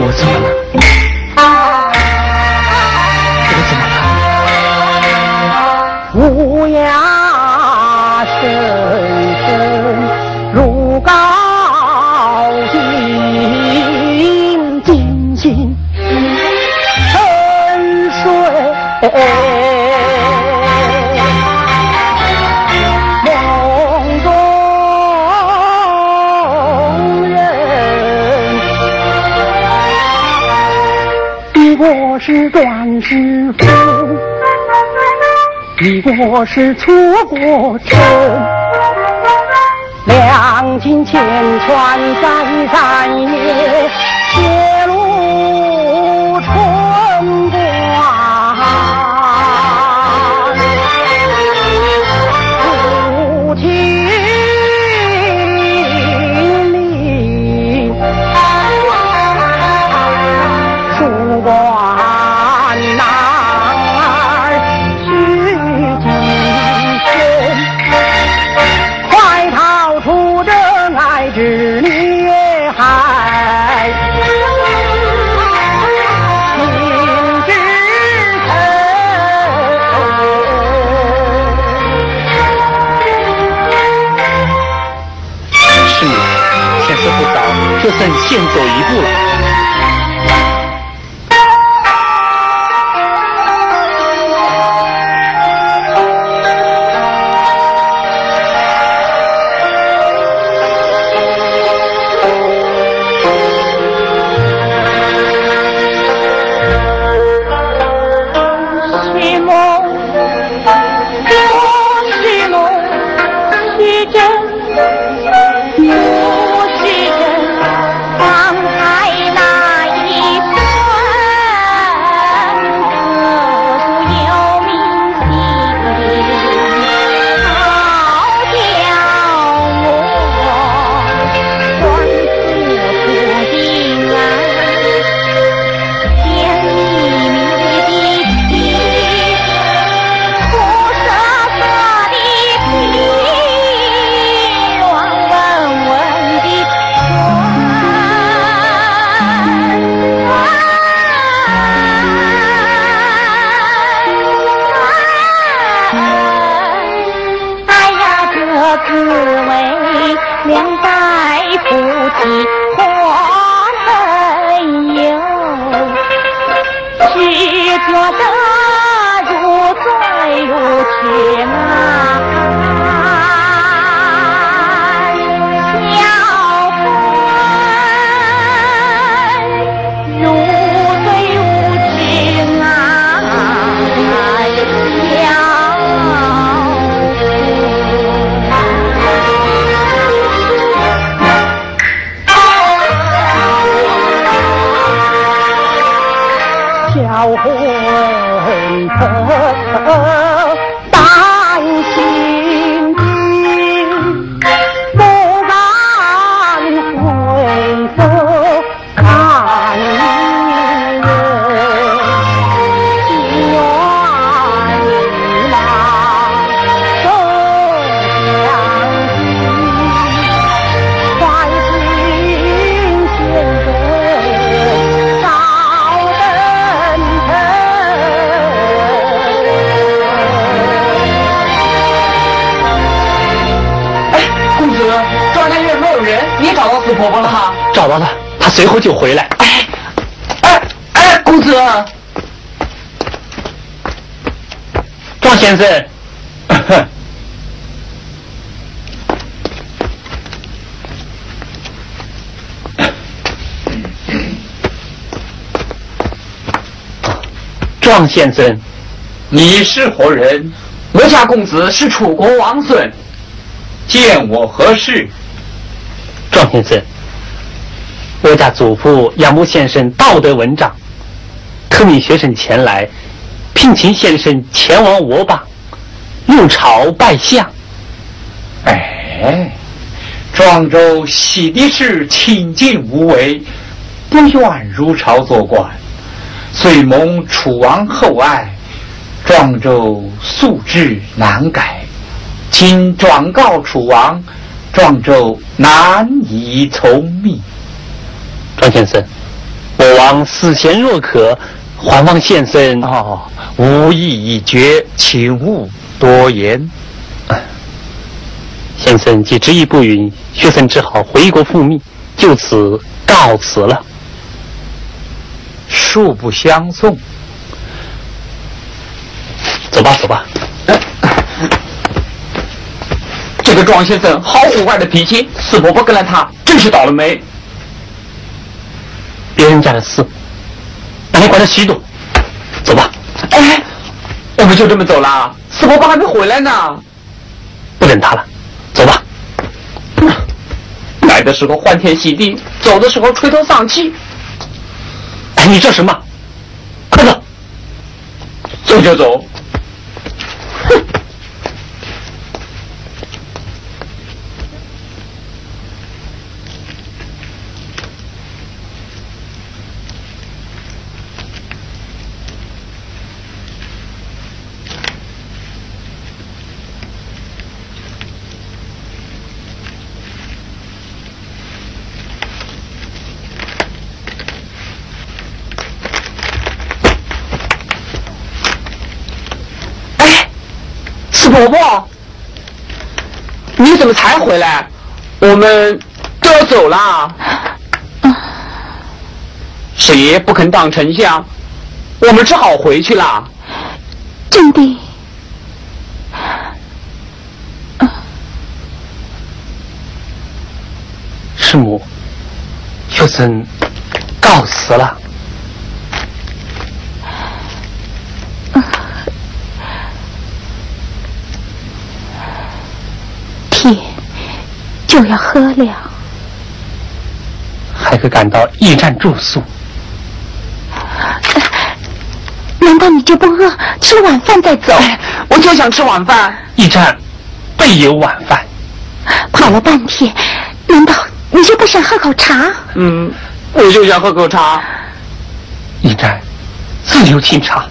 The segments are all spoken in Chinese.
我怎么了。是段师傅，你我是错过城，两情千串三三夜。随后就回来。哎，哎哎，公子，庄先生，庄先生，你是何人？我家公子是楚国王孙，见我何事？庄先生。我家祖父杨木先生道德文章，特命学生前来，聘请先生前往我邦，入朝拜相。哎，庄周喜的是清静无为，不愿入朝做官，遂蒙楚王厚爱。庄周素质难改，请转告楚王，庄周难以从命。庄先生，我王死前若渴，还望先生哦，无意已决，请勿多言。先生既执意不允，学生只好回国复命，就此告辞了。恕不相送。走吧，走吧。庄先生好古怪的脾气，四伯伯跟了他，真是倒了霉。别人家的事，哪里管得许多？走吧。哎，我们就这么走了？四婆婆还没回来呢。不等他了，走吧。来的时候欢天喜地，走的时候垂头丧气。哎，你这什么？快走！走就走。伯伯，你怎么才回来？我们都要走了。师爷不肯当丞相，我们只好回去了。真的。师母，学生告辞了。就要喝了，还可赶到驿站住宿。难道你就不饿？吃了晚饭再走？我就想吃晚饭。驿站备有晚饭。跑了半天，难道你就不想喝口茶？嗯，我就想喝口茶。驿站自有清茶。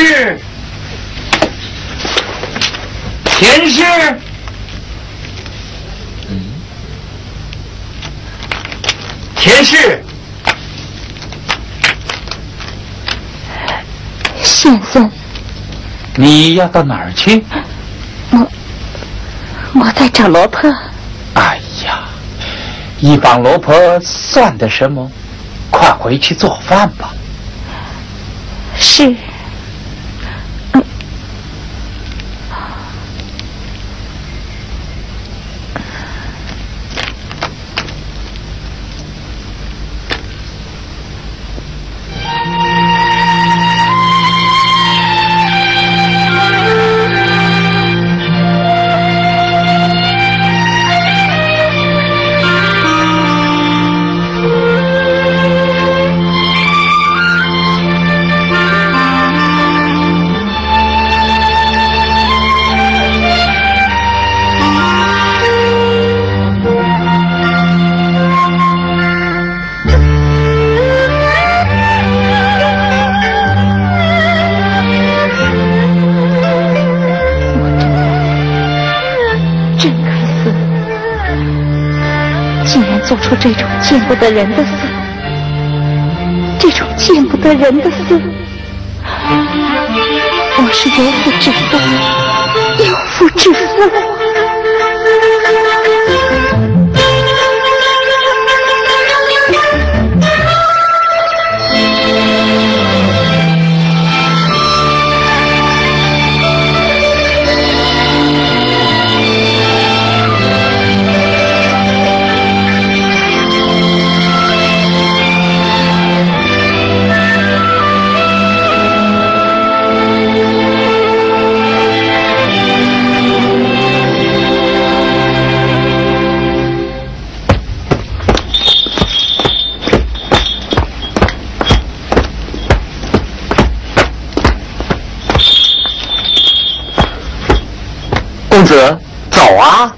天师，天师，嗯，天师，先生，你要到哪儿去？我我在找罗婆。哎呀，一帮罗婆算得什么？快回去做饭吧。是。不得人的死，这种见不得人的死，我是如此之妇，公子，走啊！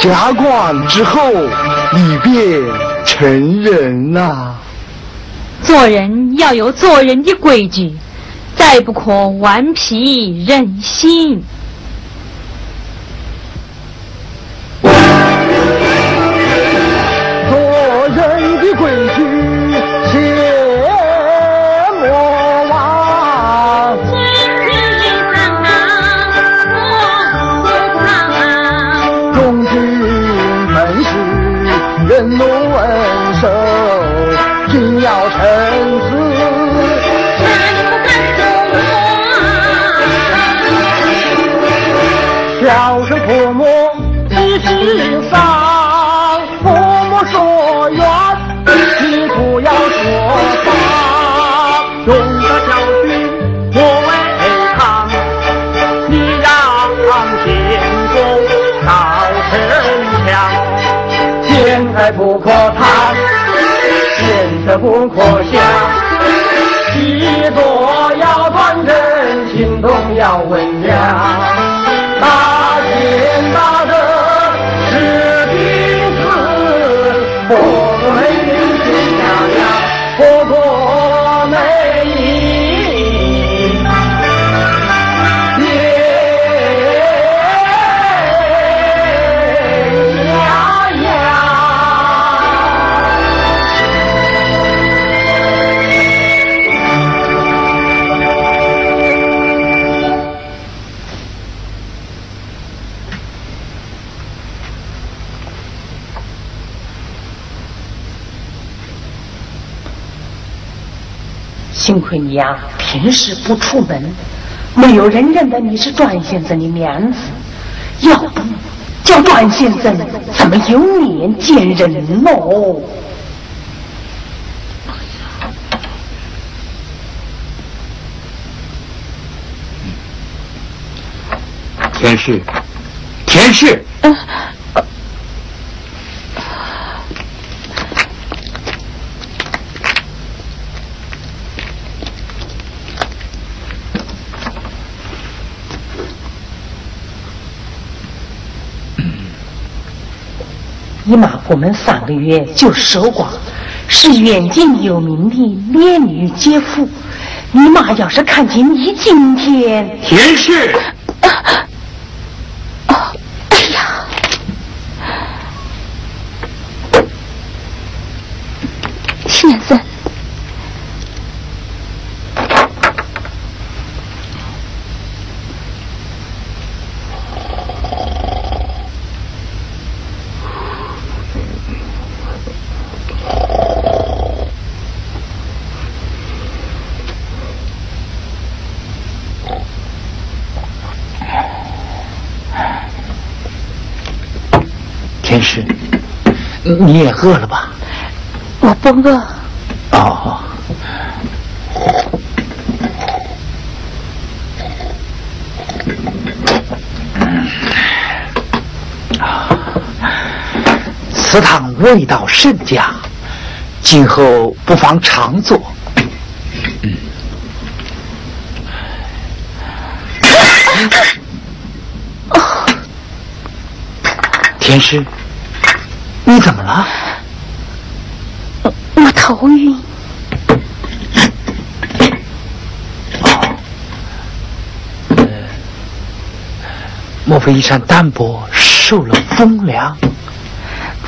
加冠之后。你便成人呐。做人要有做人的规矩，再不可顽皮任性。不不可笑。幸亏你呀，平时不出门，没有人认得你是段先生的面子。要不叫段先生怎么有脸见人喽？田氏，田氏。姨妈过门三个月就守寡，是远近有名的烈女姐夫。你妈要是看见你今天，田氏。你也饿了吧？我不饿。哦。此汤味道甚佳，今后不妨常做。天师。你怎么了？我头晕。哦，莫非衣衫单薄，受了风凉？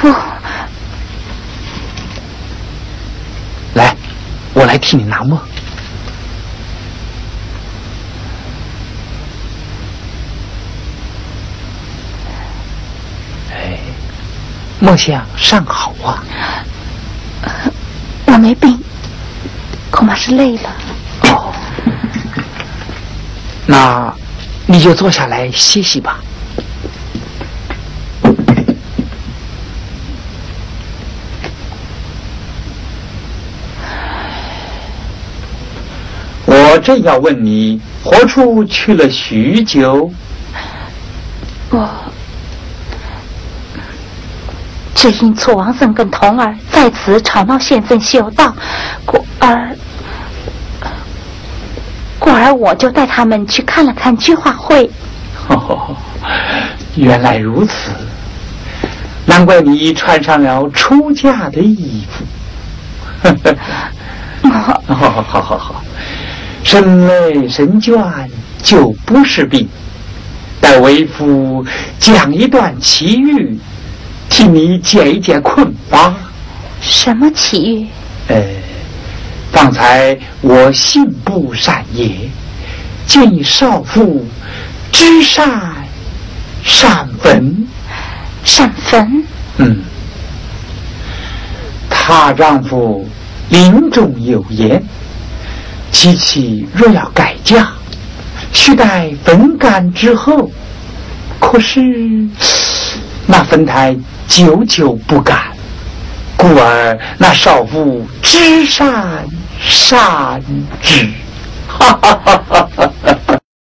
不。来，我来替你拿墨。梦想尚好啊，我没病，恐怕是累了。哦，那你就坐下来歇息吧。我正要问你，何处去了许久？我。只因楚王生跟童儿在此吵闹县镇修道，故而故而我就带他们去看了看菊花会。哦，原来如此。难怪你穿上了出嫁的衣服。好好好好好，神累神倦就不是病。待为夫讲一段奇遇，替你解一解困吧。什么奇遇？呃，方才我信不善也，见少妇知善善坟，善坟。嗯，她丈夫临终有言，妻妻若要改嫁，须待坟干之后。可是那坟台久久不敢。故而那少妇知善善之，哈哈哈哈